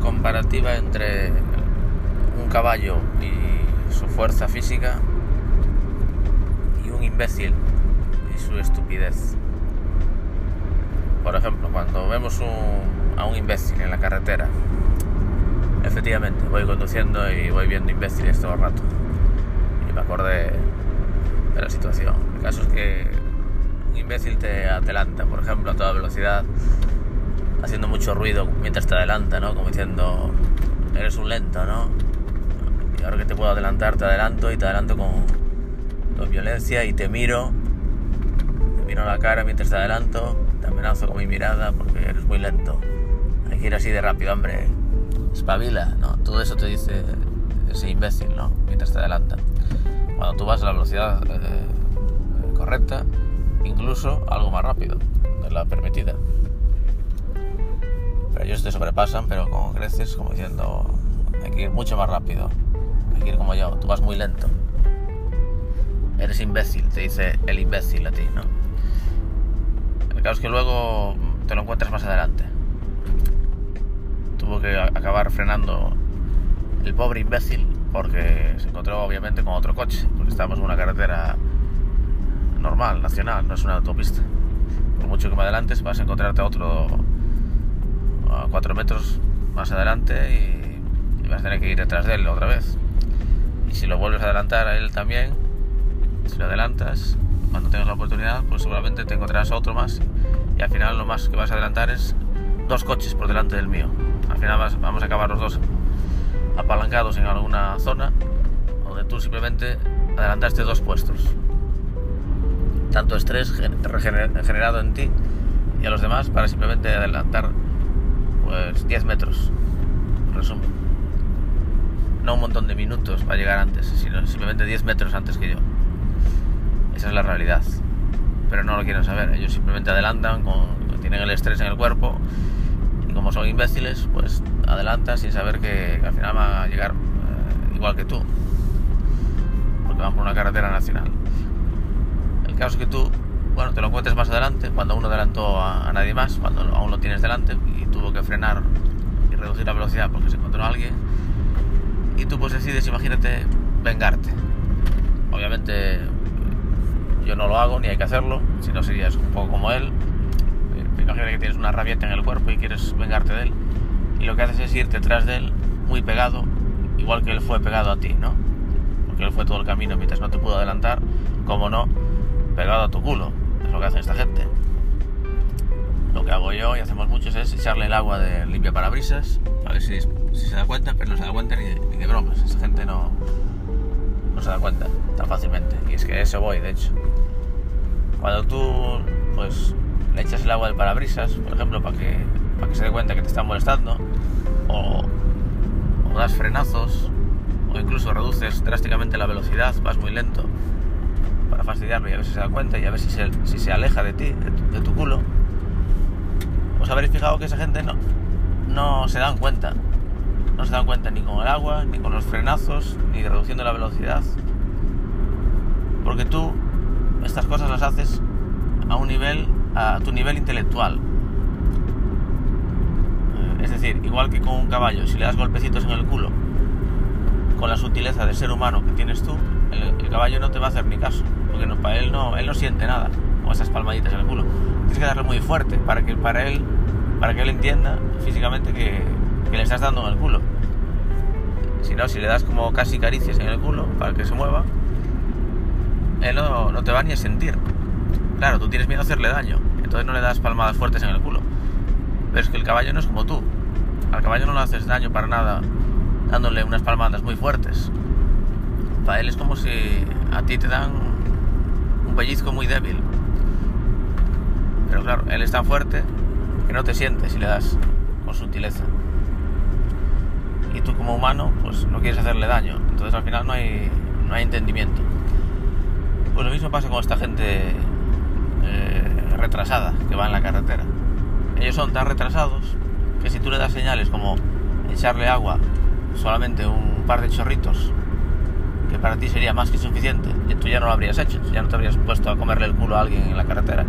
comparativa entre un caballo y su fuerza física y un imbécil y su estupidez. Por ejemplo, cuando vemos a un imbécil en la carretera, efectivamente voy conduciendo y voy viendo imbéciles todo el rato. Y me acordé de la situación. El caso es que un imbécil te adelanta, por ejemplo, a toda velocidad, haciendo mucho ruido mientras te adelanta, ¿no? Como diciendo, eres un lento, ¿no? Y ahora que te puedo adelantar, te adelanto y te adelanto con, con violencia y te miro, te miro a la cara mientras te adelanto, te amenazo con mi mirada porque eres muy lento. Hay que ir así de rápido, hombre. Espabila, ¿no? Todo eso te dice ese imbécil, ¿no? Mientras te adelanta. Cuando tú vas a la velocidad eh, correcta, incluso algo más rápido de la permitida. Pero ellos te sobrepasan, pero con creces, como diciendo, hay que ir mucho más rápido, hay que ir como yo, tú vas muy lento. Eres imbécil, te dice el imbécil a ti, ¿no? El caso es que luego te lo encuentras más adelante. Tuvo que acabar frenando el pobre imbécil porque se encontró obviamente con otro coche, porque estábamos en una carretera normal, nacional, no es una autopista. Por mucho que me adelantes vas a encontrarte otro a cuatro metros más adelante y, vas a tener que ir detrás de él otra vez. Y si lo vuelves a adelantar a él también, si lo adelantas, cuando tengas la oportunidad, pues seguramente te encontrarás otro más y al final lo más que vas a adelantar es dos coches por delante del mío. Al final vamos a acabar los dos apalancados en alguna zona donde tú simplemente adelantaste dos puestos. Tanto estrés generado en ti y a los demás para simplemente adelantar pues 10 metros. Resumen. No un montón de minutos para llegar antes, sino simplemente 10 metros antes que yo. Esa es la realidad. Pero no lo quieren saber. Ellos simplemente adelantan, tienen el estrés en el cuerpo y como son imbéciles, pues adelantan sin saber que, al final va a llegar eh, igual que tú. Porque van por una carretera nacional. El caso es que tú, bueno, te lo encuentres más adelante, cuando uno adelantó a, nadie más, cuando aún lo tienes delante y tuvo que frenar y reducir la velocidad porque se encontró alguien. Y tú pues decides, imagínate, vengarte. Obviamente yo no lo hago ni hay que hacerlo, si no serías un poco como él. Imagínate que tienes una rabieta en el cuerpo y quieres vengarte de él y lo que haces es ir detrás de él muy pegado, igual que él fue pegado a ti, ¿no? Porque él fue todo el camino mientras no te pudo adelantar, como no, pegado a tu culo. Es lo que hace esta gente. Lo que hago yo y hacemos muchos es echarle el agua de limpia parabrisas, a ver si, se da cuenta, pero no se da cuenta ni, de bromas. Esta gente no, no se da cuenta tan fácilmente. Y es que eso voy, de hecho. Cuando tú, pues, le echas el agua del parabrisas, por ejemplo, para que para que se dé cuenta que te están molestando, o, das frenazos, o incluso reduces drásticamente la velocidad, vas muy lento fastidiarlo y a ver si se da cuenta y a ver si se, aleja de ti, de tu, culo. Os habréis fijado que esa gente no, no se dan cuenta. No se dan cuenta ni con el agua, ni con los frenazos, ni reduciendo la velocidad. Porque tú estas cosas las haces a un nivel, a tu nivel intelectual. Es decir, igual que con un caballo, si le das golpecitos en el culo, con la sutileza de ser humano que tienes tú, el, caballo no te va a hacer ni caso, porque no, para él no, él no siente nada con esas palmaditas en el culo. Tienes que darle muy fuerte para que para él, para que él entienda físicamente que, le estás dando en el culo. Si no, si le das como casi caricias en el culo para que se mueva, él no, no te va ni a sentir. Claro, tú tienes miedo a hacerle daño, entonces no le das palmadas fuertes en el culo. Pero es que el caballo no es como tú. Al caballo no le haces daño para nada dándole unas palmadas muy fuertes. Él es como si a ti te dan un pellizco muy débil. Pero claro, él es tan fuerte que no te sientes si le das con sutileza. Y tú como humano, pues no quieres hacerle daño. Entonces al final no hay, no hay entendimiento. Pues lo mismo pasa con esta gente eh, retrasada que va en la carretera ellos son tan retrasados que si tú le das señales como echarle agua, solamente un par de chorritos, que para ti sería más que suficiente, y tú ya no lo habrías hecho, ya no te habrías puesto a comerle el culo a alguien en la carretera.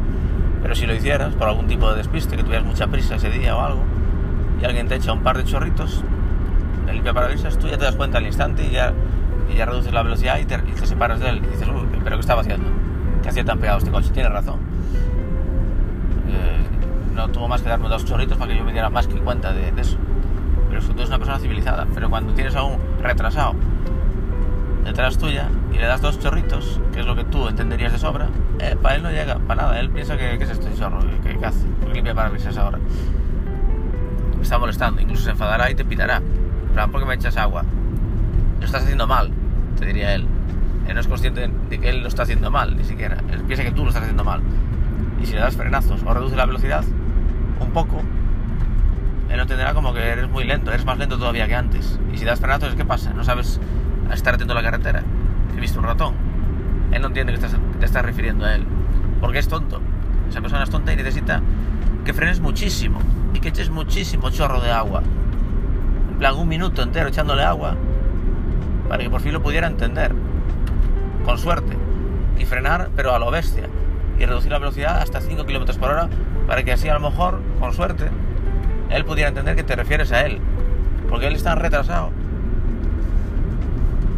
Pero si lo hicieras por algún tipo de despiste, que tuvieras mucha prisa ese día o algo, y alguien te echa un par de chorritos de limpia parabrisas, tú ya te das cuenta al instante y ya, y ya reduces la velocidad y te, y te separas de él y dices, uy, pero ¿qué estaba haciendo? ¿Qué hacía tan pegado este coche? Tienes razón. Eh, no tuvo más que darme dos chorritos para que yo me diera más que cuenta de, de eso. Pero es que tú eres una persona civilizada. Pero cuando tienes a un retrasado detrás tuya y le das dos chorritos, que es lo que tú entenderías de sobra, eh, para él no llega, para nada. Él piensa que, ¿qué es esto, chorro? ¿Qué, qué hace? ¿Por qué limpia parabrisas ahora? Me está molestando, incluso se enfadará y te pitará. Plan, ¿por qué me echas agua? Lo estás haciendo mal, te diría él. Él no es consciente de que él lo está haciendo mal, ni siquiera. Él piensa que tú lo estás haciendo mal. Y si le das frenazos o reduce la velocidad un poco, él entenderá como que eres muy lento, eres más lento todavía que antes. Y si das frenazos, ¿qué pasa? No sabes estar atento a la carretera. He visto un ratón. Él no entiende que, estás, te estás refiriendo a él. Porque es tonto. Esa persona es tonta y necesita que frenes muchísimo y que eches muchísimo chorro de agua. En plan, un minuto entero echándole agua para que por fin lo pudiera entender. Con suerte. Y frenar, pero a lo bestia. Y reducir la velocidad hasta 5 km por hora para que así a lo mejor, con suerte, él pudiera entender que te refieres a él. Porque él está retrasado.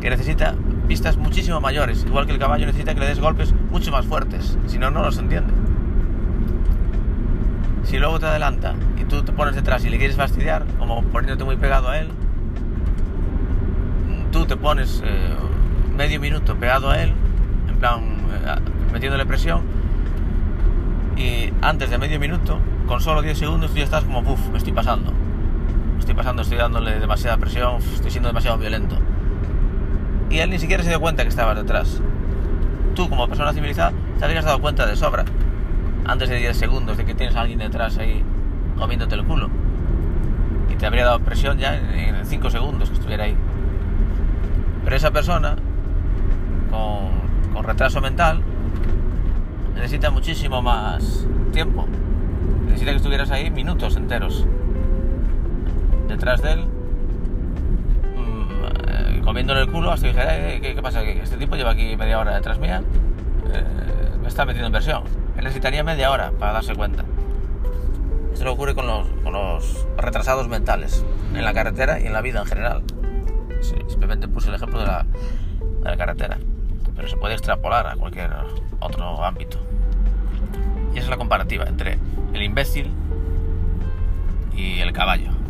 Que necesita pistas muchísimo mayores. Igual que el caballo necesita que le des golpes mucho más fuertes. Si no, no los entiende. Si luego te adelanta y tú te pones detrás y le quieres fastidiar, como poniéndote muy pegado a él, tú te pones eh, medio minuto pegado a él, en plan eh, metiéndole presión, y antes de medio minuto, con solo 10 segundos, tú ya estás como, uff, me estoy pasando. Me estoy pasando, estoy dándole demasiada presión, estoy siendo demasiado violento. Y él ni siquiera se dio cuenta que estabas detrás. Tú, como persona civilizada, te habrías dado cuenta de sobra, antes de 10 segundos, de que tienes a alguien detrás ahí comiéndote el culo. Y te habría dado presión ya en 5 segundos que estuviera ahí. Pero esa persona, con, con retraso mental, necesita muchísimo más tiempo. Necesita que estuvieras ahí minutos enteros. Detrás de él, comiéndole el culo hasta que dijera, eh, ¿qué, ¿qué, pasa? Que este tipo lleva aquí media hora detrás mía, eh, me está metiendo en presión. Él necesitaría media hora para darse cuenta. Esto lo ocurre con los, con los retrasados mentales, en la carretera y en la vida en general. Simplemente puse el ejemplo de la, de la carretera, pero se puede extrapolar a cualquier otro ámbito. Y esa es la comparativa entre el imbécil y el caballo.